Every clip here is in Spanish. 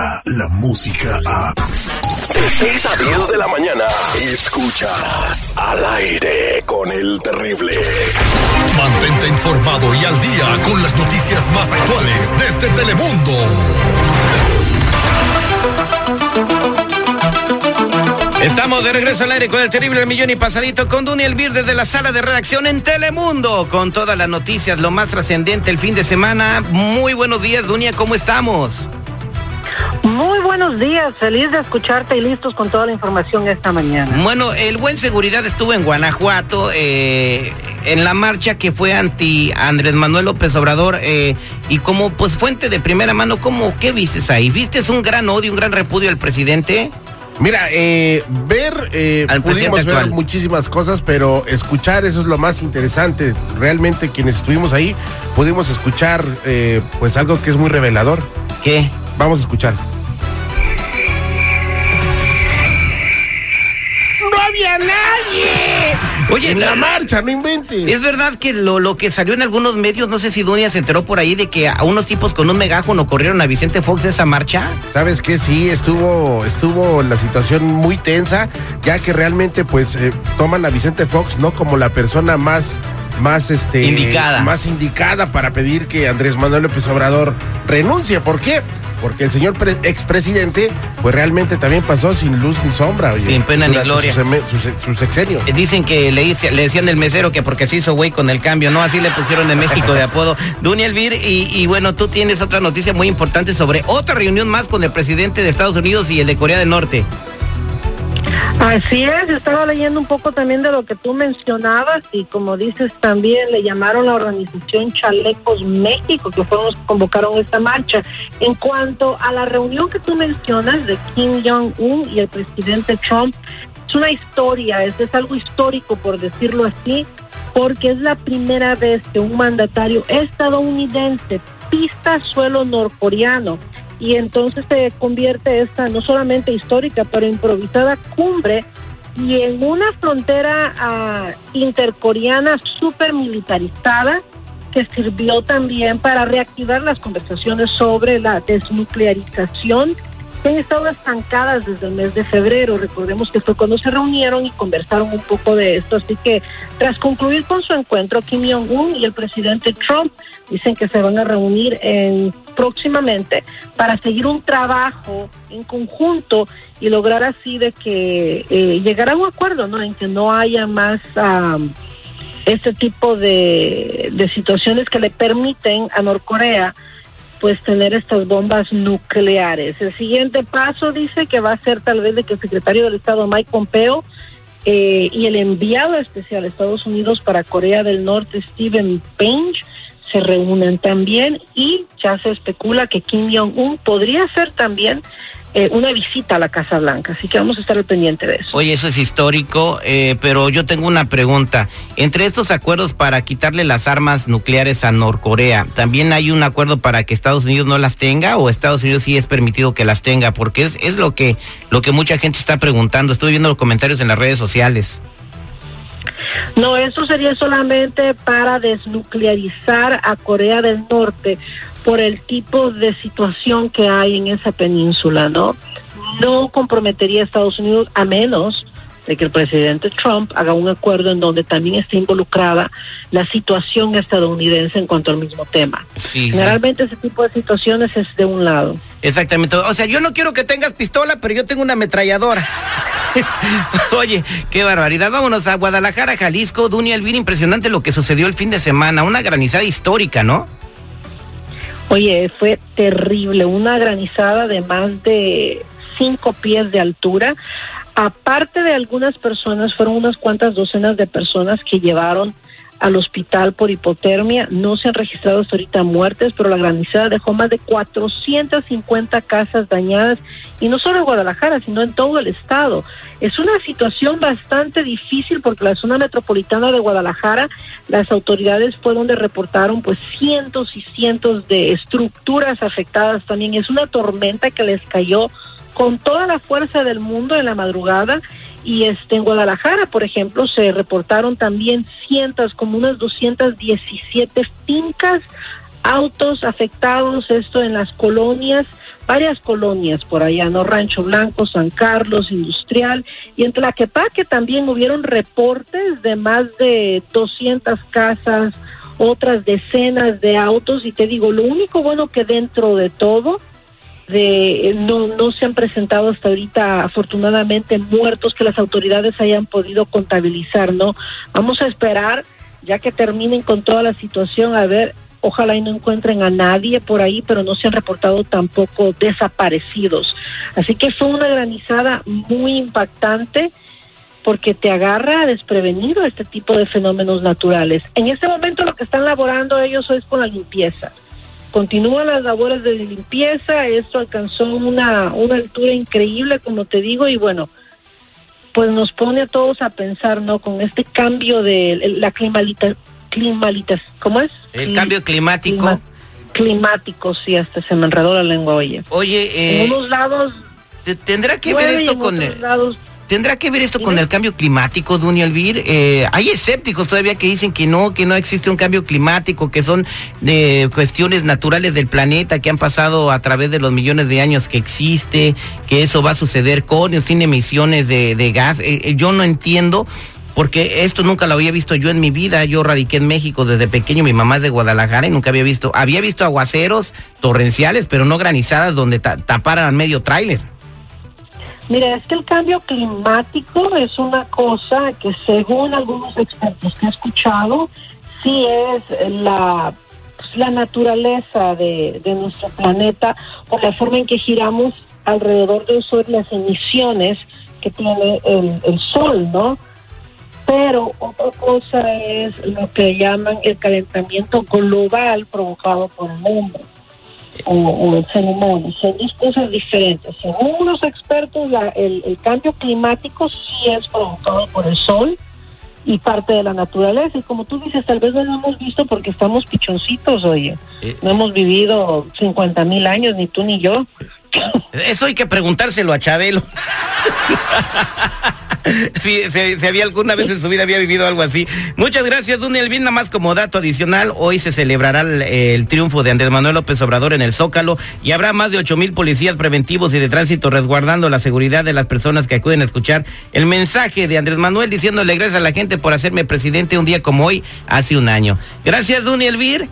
llega la música a... De 6 a 10 de la mañana, escuchas al aire con el terrible. Mantente informado y al día con las noticias más actuales desde Telemundo. Estamos de regreso al aire con el terrible millón y pasadito con Duny Elvir desde la sala de redacción en Telemundo con todas las noticias, lo más trascendente el fin de semana. Muy buenos días, Dunia, ¿cómo estamos? Muy buenos días, feliz de escucharte y listos con toda la información esta mañana. Bueno, el buen seguridad estuvo en Guanajuato eh, en la marcha que fue anti Andrés Manuel López Obrador eh, y como pues fuente de primera mano, ¿cómo qué vistes ahí? ¿Vistes un gran odio, un gran repudio al presidente? Mira, eh, ver, eh, Al pudimos presidente ver actual. muchísimas cosas, pero escuchar eso es lo más interesante. Realmente quienes estuvimos ahí pudimos escuchar eh, pues algo que es muy revelador. ¿Qué? Vamos a escuchar. ¡No había nadie! Oye, en la la- marcha, no inventes. Es verdad que lo, lo que salió en algunos medios, no sé si Dunia se enteró por ahí de que a unos tipos con un megáfono corrieron a Vicente Fox de esa marcha. ¿Sabes qué? Sí, estuvo, estuvo la situación muy tensa, ya que realmente pues eh, toman a Vicente Fox no como la persona más más este Indicada. más indicada para pedir que Andrés Manuel López Obrador renuncie. ¿Por qué? Porque el señor pre- expresidente pues realmente también pasó sin luz ni sombra. oye, Sin pena ni gloria. Su, su se- su sexenio. Eh, Dicen que le, hice- le decían el mesero que porque se hizo güey con el cambio, ¿no? Así le pusieron de México de apodo. Dunia Elvir, y, y bueno, tú tienes otra noticia muy importante sobre otra reunión más con el presidente de Estados Unidos y el de Corea del Norte. Así es, estaba leyendo un poco también de lo que tú mencionabas y como dices también le llamaron la organización Chalecos México, que fueron los que convocaron esta marcha. En cuanto a la reunión que tú mencionas de Kim Jong-un y el presidente Trump, es una historia, es, es algo histórico por decirlo así, porque es la primera vez que un mandatario estadounidense pista suelo norcoreano y entonces se convierte esta no solamente histórica pero improvisada cumbre y en una frontera ah, intercoreana súper militarizada que sirvió también para reactivar las conversaciones sobre la desnuclearización que han estado estancadas desde el mes de febrero. Recordemos que fue cuando se reunieron y conversaron un poco de esto. Así que tras concluir con su encuentro, Kim Jong-un y el presidente Trump dicen que se van a reunir en, próximamente para seguir un trabajo en conjunto y lograr así de que eh, llegar a un acuerdo, ¿no? En que no haya más am, este tipo de, de situaciones que le permiten a Norcorea pues tener estas bombas nucleares. El siguiente paso dice que va a ser tal vez de que el secretario del Estado Mike Pompeo eh, y el enviado especial a Estados Unidos para Corea del Norte Stephen Page se reúnen también y ya se especula que Kim Jong-un podría hacer también eh, una visita a la Casa Blanca. Así que vamos a estar al pendiente de eso. Oye, eso es histórico, eh, pero yo tengo una pregunta. Entre estos acuerdos para quitarle las armas nucleares a Norcorea, ¿también hay un acuerdo para que Estados Unidos no las tenga o Estados Unidos sí es permitido que las tenga? Porque es, es lo que lo que mucha gente está preguntando. Estoy viendo los comentarios en las redes sociales. No, eso sería solamente para desnuclearizar a Corea del Norte por el tipo de situación que hay en esa península, ¿no? No comprometería a Estados Unidos a menos de que el presidente Trump haga un acuerdo en donde también esté involucrada la situación estadounidense en cuanto al mismo tema. Sí, sí. Generalmente ese tipo de situaciones es de un lado. Exactamente. O sea, yo no quiero que tengas pistola, pero yo tengo una ametralladora. Oye, qué barbaridad. Vámonos a Guadalajara, Jalisco. Dunia Elvira, impresionante lo que sucedió el fin de semana. Una granizada histórica, ¿no? Oye, fue terrible, una granizada de más de cinco pies de altura. Aparte de algunas personas, fueron unas cuantas docenas de personas que llevaron al hospital por hipotermia. No se han registrado hasta ahorita muertes, pero la granizada dejó más de 450 casas dañadas, y no solo en Guadalajara, sino en todo el estado. Es una situación bastante difícil porque la zona metropolitana de Guadalajara, las autoridades fue donde reportaron pues cientos y cientos de estructuras afectadas también. Es una tormenta que les cayó con toda la fuerza del mundo en la madrugada y este en Guadalajara, por ejemplo, se reportaron también cientos, como unas 217 fincas, autos afectados, esto en las colonias varias colonias por allá, ¿no? Rancho Blanco, San Carlos, Industrial, y en Tlaquepaque también hubieron reportes de más de 200 casas, otras decenas de autos, y te digo, lo único bueno que dentro de todo, de, no, no se han presentado hasta ahorita afortunadamente muertos que las autoridades hayan podido contabilizar, ¿no? Vamos a esperar ya que terminen con toda la situación, a ver Ojalá y no encuentren a nadie por ahí, pero no se han reportado tampoco desaparecidos. Así que fue una granizada muy impactante porque te agarra desprevenido este tipo de fenómenos naturales. En este momento lo que están laborando ellos es con la limpieza. Continúan las labores de limpieza, esto alcanzó una, una altura increíble, como te digo, y bueno, pues nos pone a todos a pensar, ¿no? Con este cambio de la climalita, climalitas, ¿cómo es? El cambio climático. climático, sí, hasta se me enredó la lengua, oye. Oye, eh, en unos lados... ¿Tendrá que ver esto con... El... ¿Tendrá que ver esto con el cambio climático, Duny Elvir? Eh, hay escépticos todavía que dicen que no, que no existe un cambio climático, que son eh, cuestiones naturales del planeta que han pasado a través de los millones de años que existe, que eso va a suceder con o sin emisiones de, de gas. Eh, yo no entiendo porque esto nunca lo había visto yo en mi vida. Yo radiqué en México desde pequeño, mi mamá es de Guadalajara y nunca había visto, había visto aguaceros torrenciales, pero no granizadas donde taparan medio tráiler. Mira, es que el cambio climático es una cosa que según algunos expertos que he escuchado, sí es la, pues, la naturaleza de, nuestro planeta por la forma en que giramos alrededor del sol, las emisiones que tiene el, el sol, ¿no? pero otra cosa es lo que llaman el calentamiento global provocado por el hombre o, el ser humano. Son dos cosas diferentes. Según los expertos, el, cambio climático sí es provocado por el sol y parte de la naturaleza. Y como tú dices, tal vez no lo hemos visto porque estamos pichoncitos, oye. Eh. no hemos vivido 50 mil años, ni tú ni yo. Eso hay que preguntárselo a Chabelo. si, si, había alguna vez en su vida había vivido algo así. Muchas gracias, Duny Bien, Nada más como dato adicional, hoy se celebrará el, triunfo de Andrés Manuel López Obrador en el Zócalo y habrá más de ocho mil policías preventivos y de tránsito resguardando la seguridad de las personas que acuden a escuchar el mensaje de Andrés Manuel diciéndole gracias a la gente por hacerme presidente un día como hoy, hace un año. Gracias, Duny Elvir.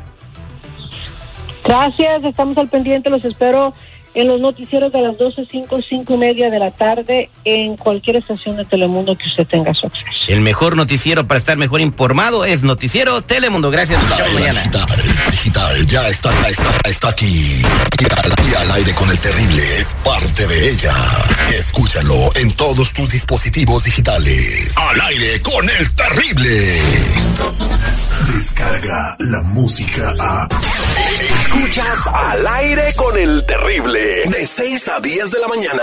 Gracias, estamos al pendiente, los espero en los noticieros de las 12, 5, 5 y media de la tarde en cualquier estación de Telemundo que usted tenga su acceso. El mejor noticiero para estar mejor informado es Noticiero Telemundo. Gracias. mañana. Digital, ya está, está, está aquí. Y al, aire con el terrible es parte de ella. Escúchalo en todos tus dispositivos digitales. Al aire con el terrible. Descarga la música a. Escuchas al aire con el terrible. De 6 a 10 de la mañana.